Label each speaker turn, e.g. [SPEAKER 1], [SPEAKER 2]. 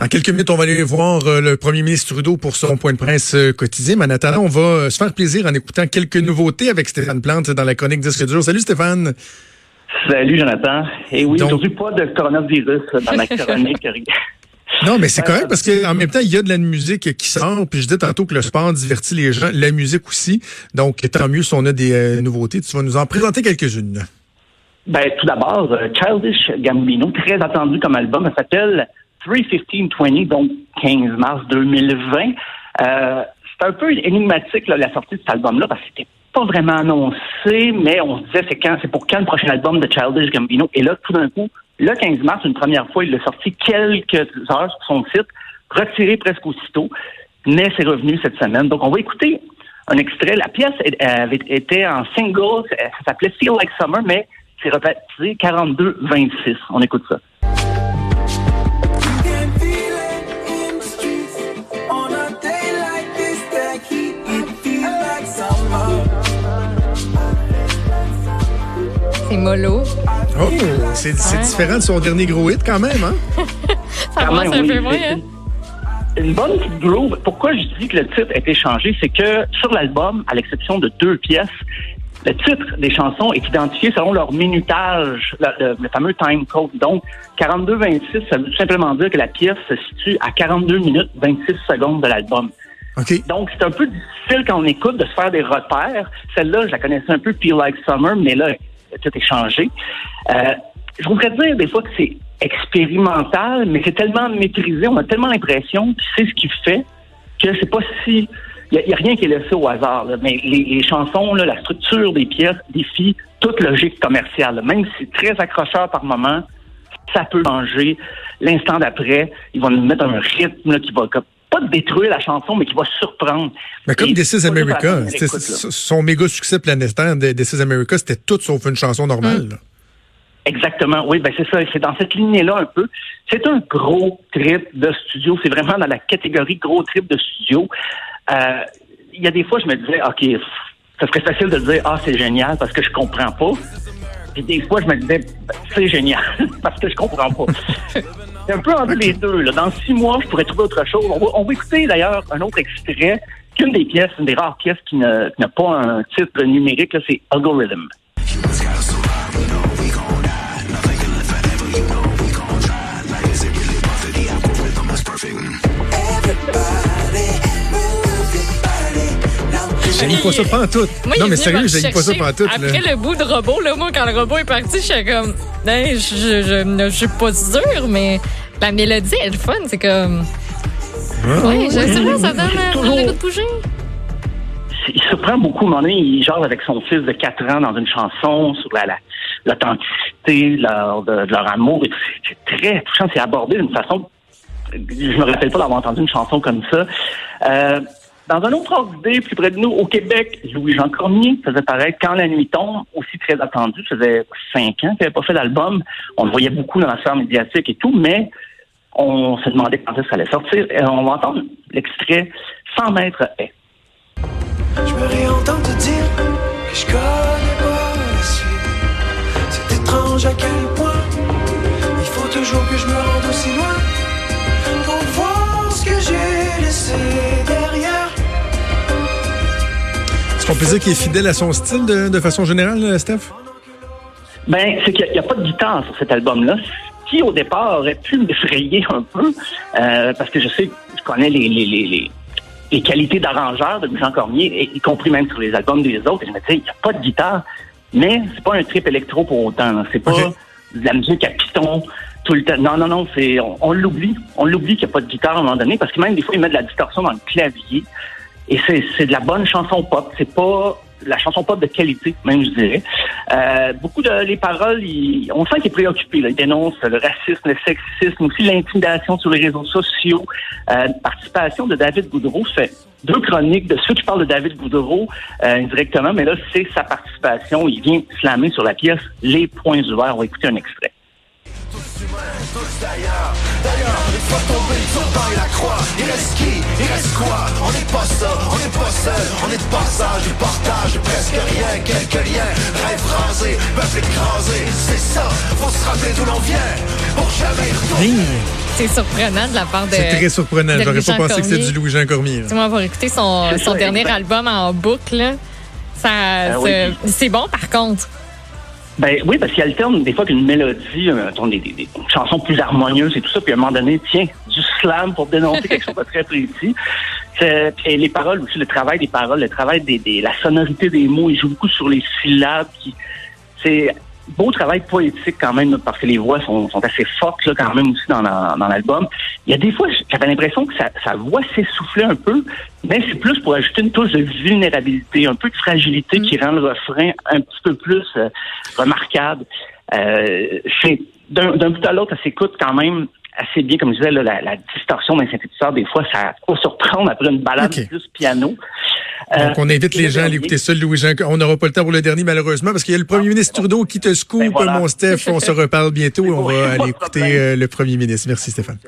[SPEAKER 1] Dans quelques minutes, on va aller voir euh, le premier ministre Trudeau pour son point de presse euh, quotidien. Mais en attendant, on va euh, se faire plaisir en écoutant quelques nouveautés avec Stéphane Plante dans la chronique Disque dur. Salut Stéphane.
[SPEAKER 2] Salut Jonathan. Et oui, aujourd'hui, pas de coronavirus dans ma chronique.
[SPEAKER 1] Non, mais c'est correct parce qu'en même temps, il y a de la musique qui sort. Puis je dis tantôt que le sport divertit les gens, la musique aussi. Donc, tant mieux si on a des nouveautés. Tu vas nous en présenter quelques-unes.
[SPEAKER 2] Ben, tout d'abord, Childish Gambino, très attendu comme album, s'appelle 3-15-20, donc 15 mars 2020. Euh, c'est un peu énigmatique la sortie de cet album-là parce que c'était pas vraiment annoncé, mais on se disait c'est quand, c'est pour quand le prochain album de Childish Gambino? Et là, tout d'un coup, le 15 mars, une première fois, il l'a sorti quelques heures sur son site, retiré presque aussitôt, mais c'est revenu cette semaine. Donc, on va écouter un extrait. La pièce avait été en single, ça s'appelait Feel Like Summer, mais c'est rebaptisé 42-26. On écoute ça.
[SPEAKER 3] Mollo.
[SPEAKER 1] Oh, c'est différent de son dernier gros hit quand même, hein?
[SPEAKER 3] Ça commence un peu moins, hein?
[SPEAKER 2] Une bonne petite groove. Pourquoi je dis que le titre a été changé, c'est que sur l'album, à l'exception de deux pièces, le titre des chansons est identifié selon leur minutage, le, fameux time code. Donc, 42-26, ça veut tout simplement dire que la pièce se situe à 42 minutes 26 secondes de l'album. Donc, c'est un peu difficile quand on écoute de se faire des repères. Celle-là, je la connaissais un peu, Feel Like Summer, mais là, tout est changé. Euh, je voudrais dire des fois que c'est expérimental, mais c'est tellement maîtrisé, on a tellement l'impression que c'est ce qui fait que c'est pas si... Il n'y a, rien qui est laissé au hasard. Mais les, chansons, la structure des pièces défie toute logique commerciale. Même si c'est très accrocheur par moment, ça peut changer. L'instant d'après, ils vont nous mettre un rythme qui va pas détruire la chanson, mais qui va surprendre.
[SPEAKER 1] Mais comme This is America, son méga succès planétaire, This is America, c'était tout sauf une chanson normale.
[SPEAKER 2] Hmm. Exactement, oui, ben c'est ça, c'est dans cette lignée-là un peu. C'est un gros trip de studio, c'est vraiment dans la catégorie gros trip de studio. Euh, il y a des fois, je me disais, OK, ça serait facile de dire, ah, c'est génial parce que je comprends pas. Puis des fois, je me disais, c'est génial parce que je comprends pas. C'est un peu entre les deux. Là. Dans six mois, je pourrais trouver autre chose. On va, écouter d'ailleurs un autre extrait qu'une des pièces, une des rares pièces qui n'a pas un titre numérique, c'est Algorithm.
[SPEAKER 1] J'ai pas ça pas tout. non, mais sérieux, j'ai pas ça pas tout.
[SPEAKER 3] Après le bout de robot, là, moi, quand le robot est parti, je suis comme, ben, je, je, je, suis pas sûre, mais la mélodie, elle est fun. C'est comme. Ouais, je sais pas, ça donne le goût de bouger.
[SPEAKER 2] Il se prend beaucoup, mon il genre avec son fils de 4 ans dans une chanson sur la, l'authenticité leur, de, de, leur amour. C'est très touchant, c'est abordé d'une façon. Je me rappelle pas d'avoir entendu une chanson comme ça. Euh, dans un autre ordre d'idée, plus près de nous, au Québec, Louis-Jean Cormier faisait paraître Quand la nuit tombe, aussi très attendu. Ça faisait cinq ans qu'il n'avait pas fait d'album. On le voyait beaucoup dans la sphère médiatique et tout, mais on se demandait quand ça allait sortir. Et on va entendre l'extrait 100 mètres est. Je me réentends te dire que je connais pas la. C'est étrange à quel point il faut toujours que je me rende aussi loin pour voir ce que j'ai laissé
[SPEAKER 1] On peut dire qu'il est fidèle à son style de, façon générale, Steph?
[SPEAKER 2] Ben, c'est qu'il n'y a, pas de guitare sur cet album-là. Qui, au départ, aurait pu m'effrayer un peu, euh, parce que je sais, je connais les, les, les, qualités d'arrangeur de Jean Cormier, y compris même sur les albums des autres. Et je me disais, il n'y a pas de guitare, mais c'est pas un trip électro pour autant. C'est pas de la musique à piston tout le temps. Non, non, non, c'est on, l'oublie. On l'oublie qu'il n'y a pas de guitare à un moment donné, parce que même des fois, il met de la distorsion dans le clavier. Et c'est de la bonne chanson pop. C'est pas la chanson pop de qualité, même je dirais. Euh, beaucoup de les paroles, on sent qu'il est préoccupé. Là. Il dénonce le racisme, le sexisme, aussi l'intimidation sur les réseaux sociaux. Euh, participation de David Goudreau fait deux chroniques de ceux qui parlent de David Goudreau euh, indirectement, mais là c'est sa participation. Il vient slammer sur la pièce les points ouverts. On va écouter un extrait tous d'ailleurs. D'ailleurs, une fois tombé, le dans la croix. Il reste qui? Il reste quoi? On n'est pas ça, on n'est pas seul, on est de passage, du partage, presque rien, quelques liens. Rêve rasé, peuple écrasé, c'est ça, faut se rappeler d'où l'on vient, pour jamais retourner.
[SPEAKER 3] C'est surprenant de la part de.
[SPEAKER 1] C'est très surprenant. J'aurais pas pensé que c'était du Louis-Jean Cormier.
[SPEAKER 3] Tu avoir écouté son, dernier album en boucle, ça,
[SPEAKER 2] Ah oui.
[SPEAKER 3] c'est bon par contre.
[SPEAKER 2] Ben oui, parce qu'il alterne des fois qu'une mélodie, euh, des, des- des chansons plus harmonieuses et tout ça, puis à un moment donné, tiens, du slam pour dénoncer quelque chose de très précis. C'est- Et les paroles aussi, le travail des paroles, le travail des, des- la sonorité des mots, il joue beaucoup sur les syllabes. C'est beau travail poétique quand même, parce que les voix sont, sont assez fortes là, quand même aussi dans, la- dans l'album. Il y a des fois, j'avais l'impression que sa, sa voix s'essoufflait un peu, mais c'est plus pour ajouter une touche de vulnérabilité, un peu de fragilité qui rend le refrain un petit peu plus euh, remarquable. Euh, c'est d'un d'un bout à l'autre, ça s'écoute quand même assez bien, comme je disais, là, la, la distorsion d'un synthétiseur, des fois, ça peut surprendre après une balade plus piano.
[SPEAKER 1] Donc, on invite les
[SPEAKER 2] le
[SPEAKER 1] gens à l'écouter ça, Louis-Jean. On n'aura pas le temps pour le dernier, malheureusement, parce qu'il y a le premier ministre Trudeau qui te scoop,
[SPEAKER 2] Ben voilà.
[SPEAKER 1] mon Steph. On se reparle bientôt. On va aller écouter euh, le premier ministre. Merci, Stéphane.